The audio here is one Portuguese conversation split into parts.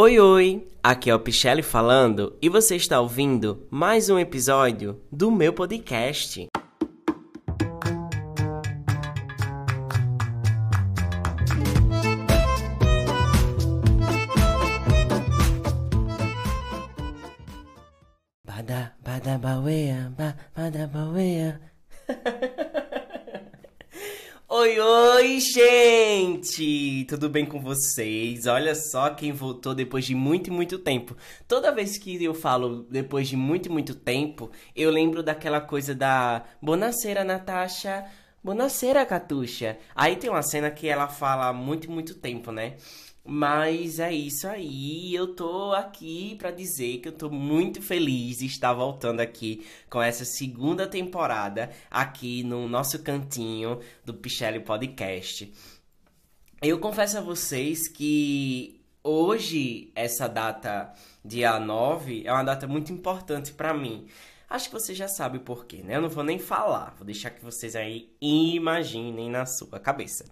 Oi, oi! Aqui é o Pichelli falando e você está ouvindo mais um episódio do meu podcast. Tudo bem com vocês? Olha só quem voltou depois de muito e muito tempo. Toda vez que eu falo depois de muito e muito tempo, eu lembro daquela coisa da Bonaceira, Natasha. Bonaceira, Catuxa. Aí tem uma cena que ela fala muito e muito tempo, né? Mas é isso aí, eu tô aqui para dizer que eu tô muito feliz de estar voltando aqui com essa segunda temporada aqui no nosso cantinho do Pichelli Podcast. Eu confesso a vocês que hoje, essa data, dia 9, é uma data muito importante para mim. Acho que você já sabe por quê, né? Eu não vou nem falar, vou deixar que vocês aí imaginem na sua cabeça.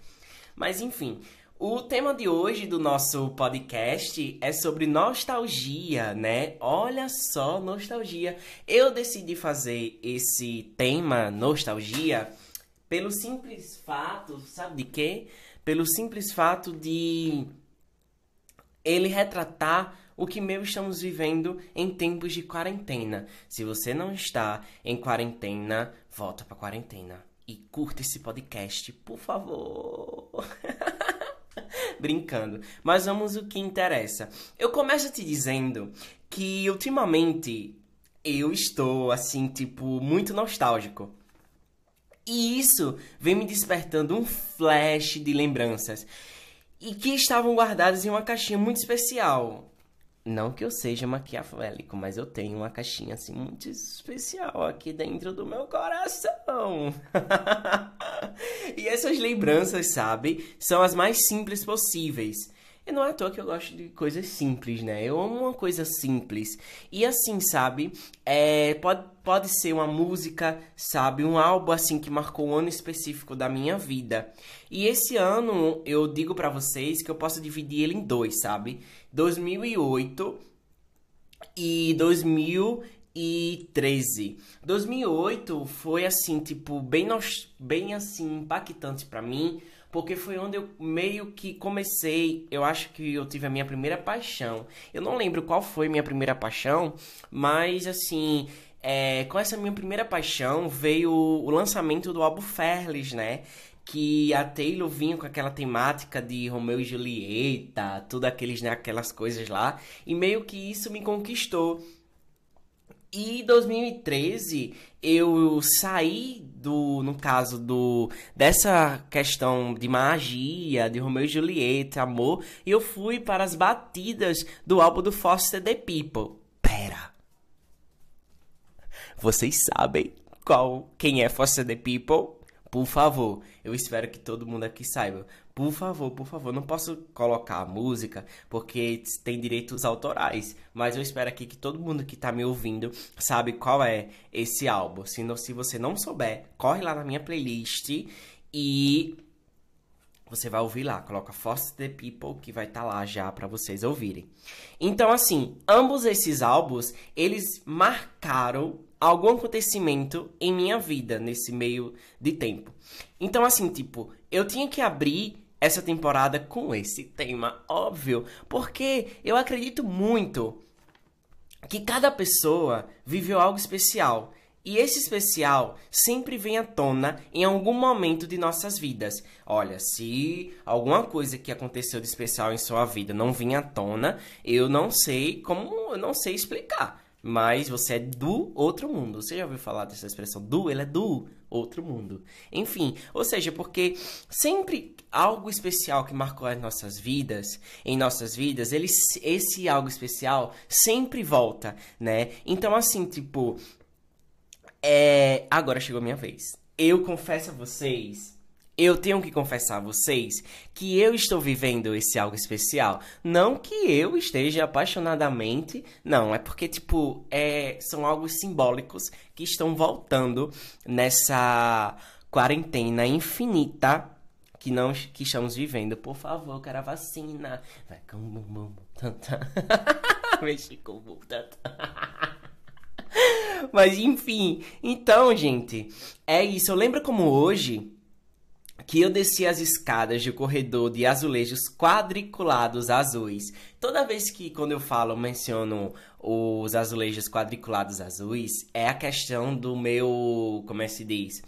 Mas enfim, o tema de hoje do nosso podcast é sobre nostalgia, né? Olha só, nostalgia. Eu decidi fazer esse tema, nostalgia, pelo simples fato, sabe de quê? Pelo simples fato de ele retratar o que meio estamos vivendo em tempos de quarentena. Se você não está em quarentena, volta para quarentena e curta esse podcast, por favor. Brincando. Mas vamos o que interessa. Eu começo te dizendo que ultimamente eu estou assim, tipo, muito nostálgico. E isso vem me despertando um flash de lembranças e que estavam guardadas em uma caixinha muito especial. Não que eu seja maquiavélico, mas eu tenho uma caixinha assim muito especial aqui dentro do meu coração. e essas lembranças, sabe, são as mais simples possíveis. E não é à toa que eu gosto de coisas simples, né? Eu amo uma coisa simples. E assim, sabe? É, pode, pode ser uma música, sabe? Um álbum, assim, que marcou um ano específico da minha vida. E esse ano, eu digo para vocês que eu posso dividir ele em dois, sabe? 2008 e 2013. 2008 foi, assim, tipo, bem, bem assim, impactante para mim porque foi onde eu meio que comecei. Eu acho que eu tive a minha primeira paixão. Eu não lembro qual foi minha primeira paixão, mas assim. É, com essa minha primeira paixão veio o lançamento do álbum Ferles, né? que a Taylor vinha com aquela temática de Romeu e Julieta, tudo aqueles, né, aquelas coisas lá, e meio que isso me conquistou. E 2013 eu saí do, no caso do dessa questão de magia, de Romeo e Julieta, amor, e eu fui para as batidas do álbum do Foster the People. Pera. Vocês sabem qual quem é Foster the People? Por favor, eu espero que todo mundo aqui saiba. Por favor, por favor, não posso colocar a música porque tem direitos autorais, mas eu espero aqui que todo mundo que tá me ouvindo sabe qual é esse álbum. Se, não, se você não souber, corre lá na minha playlist e você vai ouvir lá, coloca Force the People que vai estar tá lá já para vocês ouvirem. Então assim, ambos esses álbuns, eles marcaram algum acontecimento em minha vida nesse meio de tempo. Então assim, tipo, eu tinha que abrir essa temporada com esse tema, óbvio, porque eu acredito muito que cada pessoa viveu algo especial. E esse especial sempre vem à tona em algum momento de nossas vidas. Olha, se alguma coisa que aconteceu de especial em sua vida não vinha à tona, eu não sei como, eu não sei explicar. Mas você é do outro mundo. Você já ouviu falar dessa expressão? Do, ele é do outro mundo. Enfim, ou seja, porque sempre algo especial que marcou as nossas vidas, em nossas vidas, ele, esse algo especial sempre volta, né? Então, assim, tipo, é, agora chegou a minha vez. Eu confesso a vocês eu tenho que confessar a vocês que eu estou vivendo esse algo especial. Não que eu esteja apaixonadamente, não, é porque, tipo, é, são algo simbólicos que estão voltando nessa quarentena infinita que não que estamos vivendo. Por favor, eu quero a vacina. Vai com o bumbum. Mexe com bumbum. Mas enfim, então, gente, é isso. Eu lembro como hoje que eu desci as escadas de corredor de azulejos quadriculados azuis. Toda vez que, quando eu falo, menciono os azulejos quadriculados azuis, é a questão do meu. Como é que se diz?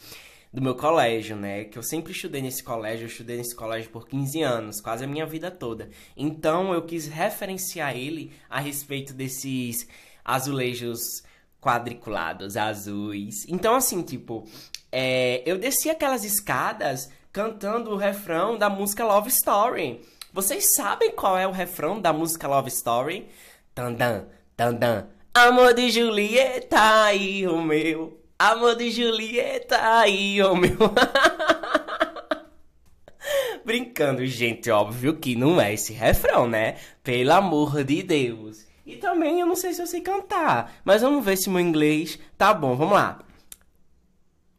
Do meu colégio, né? Que eu sempre estudei nesse colégio, eu estudei nesse colégio por 15 anos, quase a minha vida toda. Então eu quis referenciar ele a respeito desses azulejos quadriculados azuis. Então, assim, tipo, é, eu desci aquelas escadas cantando o refrão da música Love Story. Vocês sabem qual é o refrão da música Love Story? Tandan, tandan. Amor de Julieta e o meu. Amor de Julieta e o meu. Brincando, gente, óbvio que não é esse refrão, né? Pelo amor de Deus. E também eu não sei se eu sei cantar, mas vamos ver se meu inglês tá bom. Vamos lá.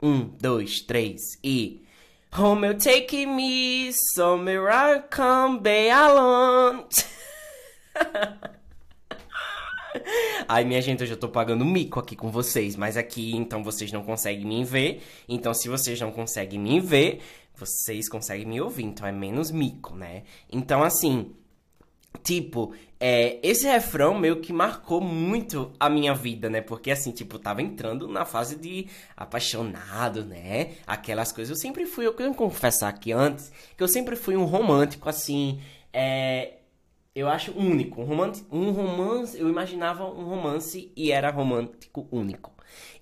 Um, dois, três e. Home you take me somewhere I come be alone. Ai, minha gente, eu já tô pagando mico aqui com vocês, mas aqui então vocês não conseguem me ver. Então, se vocês não conseguem me ver, vocês conseguem me ouvir, então é menos mico, né? Então, assim, Tipo, é, esse refrão meio que marcou muito a minha vida, né? Porque assim, tipo, eu tava entrando na fase de apaixonado, né? Aquelas coisas. Eu sempre fui, eu quero confessar aqui antes, que eu sempre fui um romântico, assim. É, eu acho único. Um romance, um romance, eu imaginava um romance e era romântico único.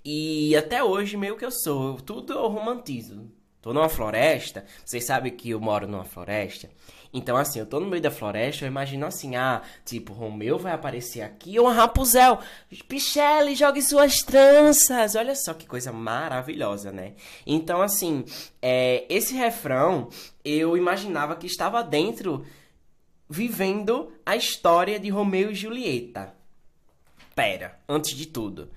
E até hoje, meio que eu sou. Tudo eu romantizo. Tô numa floresta, vocês sabem que eu moro numa floresta. Então, assim, eu tô no meio da floresta, eu imagino assim, ah, tipo, Romeu vai aparecer aqui, ou Rapuzel, Pichelle, jogue suas tranças. Olha só que coisa maravilhosa, né? Então, assim, é, esse refrão, eu imaginava que estava dentro, vivendo a história de Romeu e Julieta. Pera, antes de tudo,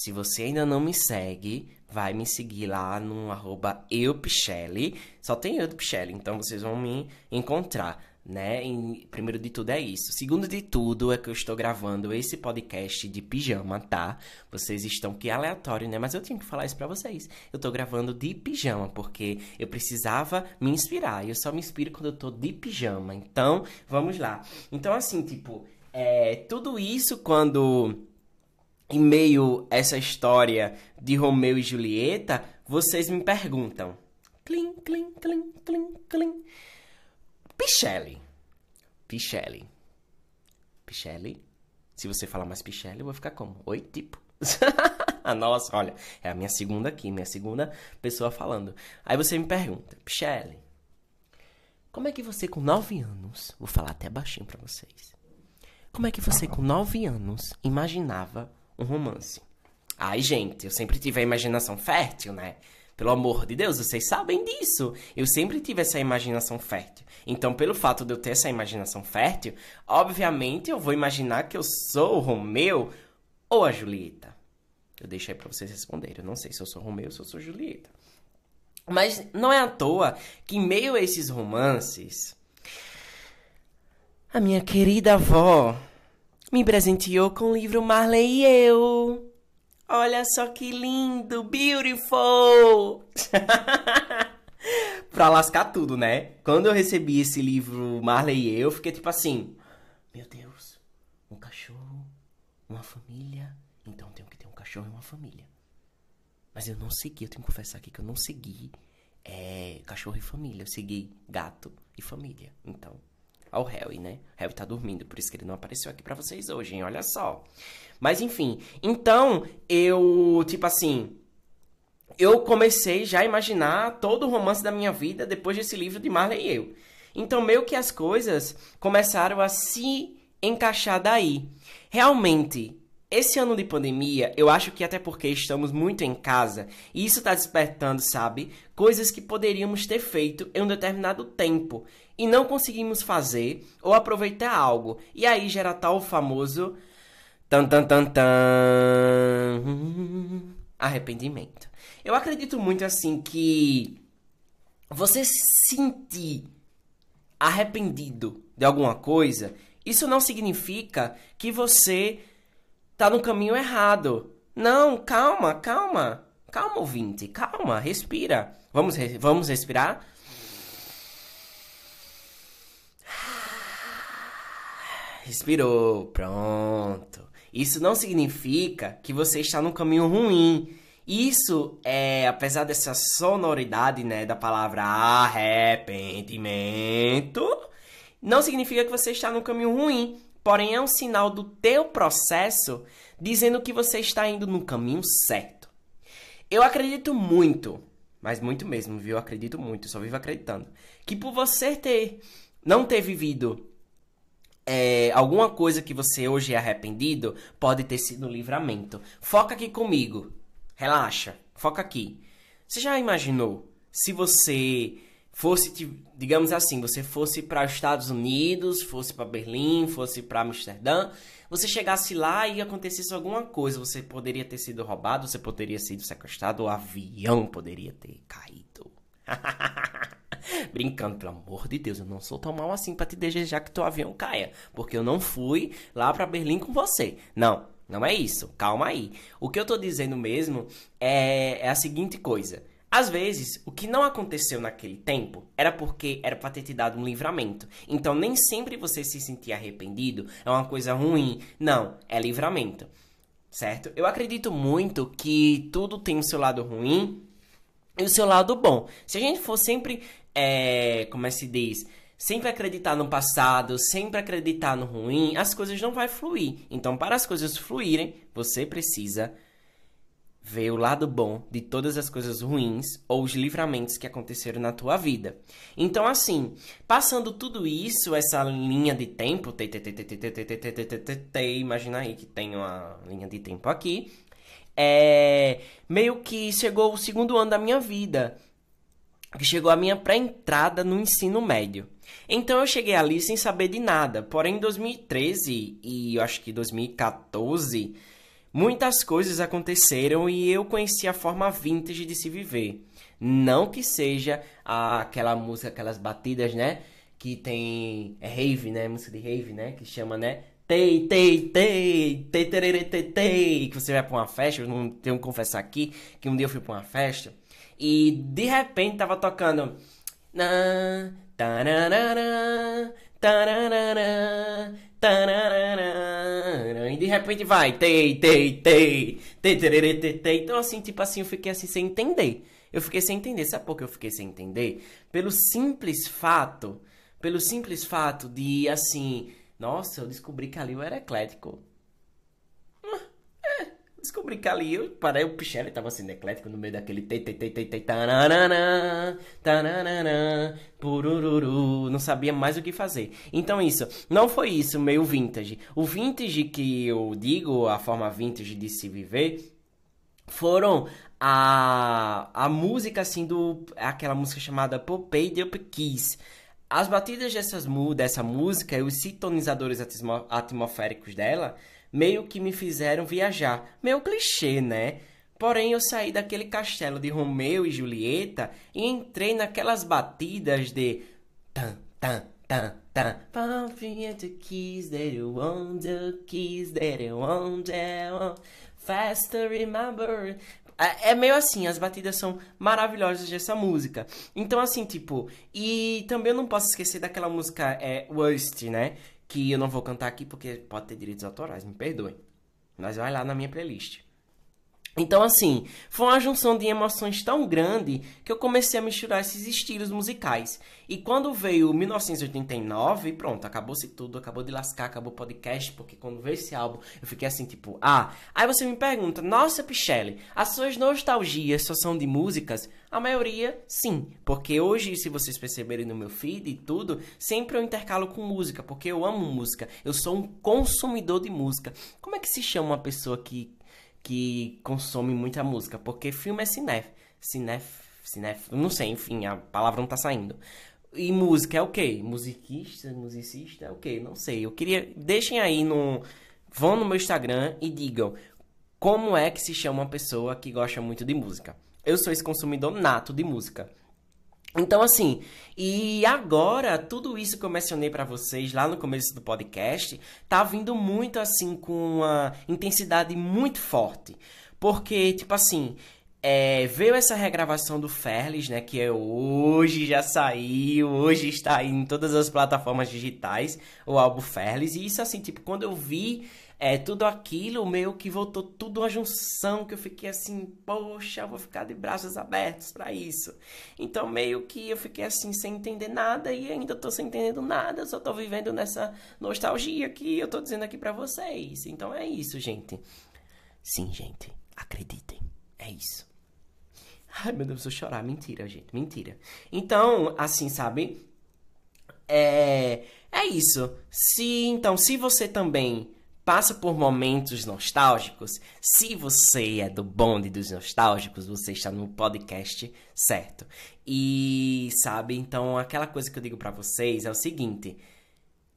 se você ainda não me segue, vai me seguir lá no arroba eupichelli. Só tem eu do Pichelli, então vocês vão me encontrar, né? E, primeiro de tudo é isso. Segundo de tudo é que eu estou gravando esse podcast de pijama, tá? Vocês estão que aleatório, né? Mas eu tinha que falar isso pra vocês. Eu tô gravando de pijama, porque eu precisava me inspirar. Eu só me inspiro quando eu tô de pijama. Então, vamos lá. Então, assim, tipo, é, tudo isso quando em meio a essa história de Romeu e Julieta, vocês me perguntam: Clim, clim, clim, clim, clim. Pichelle. Pichelle. Pichelle. Se você falar mais Pichelle, eu vou ficar como? Oi, tipo. Nossa, olha, é a minha segunda aqui, minha segunda pessoa falando. Aí você me pergunta, Pichelle, como é que você com 9 anos, vou falar até baixinho para vocês. Como é que você com 9 anos imaginava um romance. Ai, gente, eu sempre tive a imaginação fértil, né? Pelo amor de Deus, vocês sabem disso. Eu sempre tive essa imaginação fértil. Então, pelo fato de eu ter essa imaginação fértil, obviamente eu vou imaginar que eu sou o Romeu ou a Julieta. Eu deixo aí pra vocês responderem. Eu não sei se eu sou Romeu ou se eu sou Julieta. Mas não é à toa que, em meio a esses romances, a minha querida avó me presenteou com o livro Marley e eu. Olha só que lindo, beautiful! pra lascar tudo, né? Quando eu recebi esse livro Marley e eu, fiquei tipo assim: Meu Deus, um cachorro, uma família. Então tenho que ter um cachorro e uma família. Mas eu não segui, eu tenho que confessar aqui que eu não segui é, cachorro e família. Eu segui gato e família. Então, ao Harry, né? Harry tá dormindo, por isso que ele não apareceu aqui para vocês hoje, hein? Olha só. Mas enfim, então eu, tipo assim, eu comecei já a imaginar todo o romance da minha vida depois desse livro de Marley e eu. Então meio que as coisas começaram a se encaixar daí. Realmente, esse ano de pandemia, eu acho que até porque estamos muito em casa, e isso está despertando, sabe? Coisas que poderíamos ter feito em um determinado tempo e não conseguimos fazer ou aproveitar algo. E aí gera tal famoso tan tan tan tan arrependimento. Eu acredito muito assim que você sentir arrependido de alguma coisa, isso não significa que você tá no caminho errado. Não, calma, calma. Calma, ouvinte, calma, respira. Vamos, vamos respirar? Respirou, pronto. Isso não significa que você está no caminho ruim. Isso é, apesar dessa sonoridade, né, da palavra arrependimento, não significa que você está no caminho ruim. Porém, é um sinal do teu processo dizendo que você está indo no caminho certo. Eu acredito muito, mas muito mesmo, viu? Eu acredito muito, só vivo acreditando, que por você ter não ter vivido é, alguma coisa que você hoje é arrependido, pode ter sido um livramento. Foca aqui comigo. Relaxa. Foca aqui. Você já imaginou se você fosse, digamos assim, você fosse para os Estados Unidos, fosse para Berlim, fosse para Amsterdã, você chegasse lá e acontecesse alguma coisa, você poderia ter sido roubado, você poderia ter sido sequestrado, o avião poderia ter caído. Brincando, pelo amor de Deus, eu não sou tão mal assim para te desejar que teu avião caia, porque eu não fui lá para Berlim com você. Não, não é isso. Calma aí. O que eu tô dizendo mesmo é, é a seguinte coisa. Às vezes, o que não aconteceu naquele tempo era porque era para ter te dado um livramento. Então, nem sempre você se sentir arrependido é uma coisa ruim. Não, é livramento. Certo? Eu acredito muito que tudo tem o seu lado ruim e o seu lado bom. Se a gente for sempre, é, como é que se diz, sempre acreditar no passado, sempre acreditar no ruim, as coisas não vão fluir. Então, para as coisas fluírem, você precisa ver o lado bom de todas as coisas ruins ou os livramentos que aconteceram na tua vida. Então, assim, passando tudo isso, essa linha de tempo, imagina aí que tem uma linha de tempo aqui, é, meio que chegou o segundo ano da minha vida, que chegou a minha pré-entrada no ensino médio. Então eu cheguei ali sem saber de nada. Porém, em 2013 e eu acho que 2014, muitas coisas aconteceram e eu conheci a forma vintage de se viver. Não que seja aquela música, aquelas batidas, né? Que tem. É rave, né? Música de rave, né? Que chama, né? Tei, tei, tei, tei, tei, tei, tei, que você vai pra uma festa, eu não tenho que confessar aqui, que um dia eu fui pra uma festa, e de repente tava tocando... Na, tararara, tararara, e de repente vai, tei, tei, tei, então assim, tipo assim, eu fiquei assim sem entender. Eu fiquei sem entender, sabe por que eu fiquei sem entender? Pelo simples fato, pelo simples fato de, assim, nossa, eu descobri que ali eu era eclético. Descobri que ali eu parei o Pichelli tava sendo eclético no meio daquele tananana, não sabia mais o que fazer. Então isso, não foi isso meio vintage. O vintage que eu digo, a forma vintage de se viver, foram a, a música assim do aquela música chamada Popeye de Up Keys as batidas dessas, dessa música e os sintonizadores atmosféricos dela meio que me fizeram viajar. Meio clichê, né? Porém, eu saí daquele castelo de Romeu e Julieta e entrei naquelas batidas de tan tan tan tan keys that you want, the keys that you want, faster remember é, é meio assim, as batidas são maravilhosas dessa música. Então, assim, tipo, e também eu não posso esquecer daquela música é, Worst, né? Que eu não vou cantar aqui porque pode ter direitos autorais, me perdoem. Mas vai lá na minha playlist. Então, assim, foi uma junção de emoções tão grande que eu comecei a misturar esses estilos musicais. E quando veio 1989, pronto, acabou-se tudo, acabou de lascar, acabou o podcast, porque quando veio esse álbum, eu fiquei assim, tipo, ah. Aí você me pergunta, nossa, Pichelle, as suas nostalgias só são de músicas? A maioria, sim. Porque hoje, se vocês perceberem no meu feed e tudo, sempre eu intercalo com música, porque eu amo música. Eu sou um consumidor de música. Como é que se chama uma pessoa que que consome muita música, porque filme é cinef, cinef, cinef, não sei, enfim, a palavra não tá saindo. E música é o quê? Musiquista, musicista é o quê? Não sei. Eu queria, deixem aí no vão no meu Instagram e digam como é que se chama uma pessoa que gosta muito de música. Eu sou esse consumidor nato de música. Então, assim, e agora, tudo isso que eu mencionei para vocês lá no começo do podcast, tá vindo muito assim com uma intensidade muito forte. Porque, tipo assim, é, veio essa regravação do Ferlis, né? Que é hoje já saiu, hoje está em todas as plataformas digitais, o álbum Ferlis. E isso, assim, tipo, quando eu vi é, tudo aquilo, meio que voltou tudo uma junção que eu fiquei assim, poxa, eu vou ficar de braços abertos para isso. Então, meio que eu fiquei assim, sem entender nada e ainda tô sem entendendo nada, só tô vivendo nessa nostalgia que eu tô dizendo aqui para vocês. Então é isso, gente. Sim, gente, acreditem, é isso. Ai, meu Deus, eu vou chorar. Mentira, gente, mentira. Então, assim, sabe? É, é isso. Se, então, se você também passa por momentos nostálgicos, se você é do bonde dos nostálgicos, você está no podcast certo. E sabe, então aquela coisa que eu digo para vocês é o seguinte: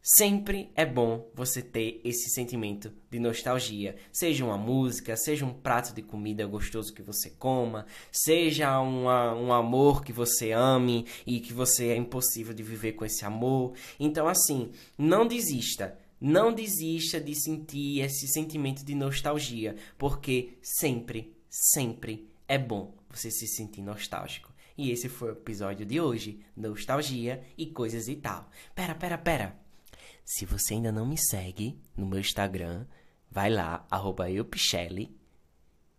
sempre é bom você ter esse sentimento de nostalgia, seja uma música, seja um prato de comida gostoso que você coma, seja uma, um amor que você ame e que você é impossível de viver com esse amor. Então assim, não desista não desista de sentir esse sentimento de nostalgia, porque sempre, sempre é bom você se sentir nostálgico. E esse foi o episódio de hoje, nostalgia e coisas e tal. Pera, pera, pera. Se você ainda não me segue no meu Instagram, vai lá, arroba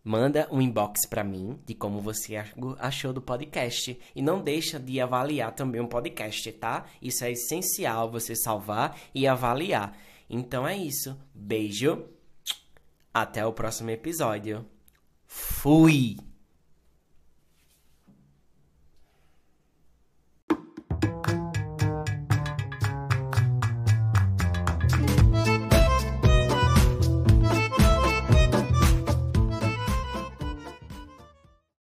manda um inbox para mim de como você achou do podcast e não deixa de avaliar também o um podcast, tá? Isso é essencial você salvar e avaliar. Então é isso. Beijo. Até o próximo episódio. Fui!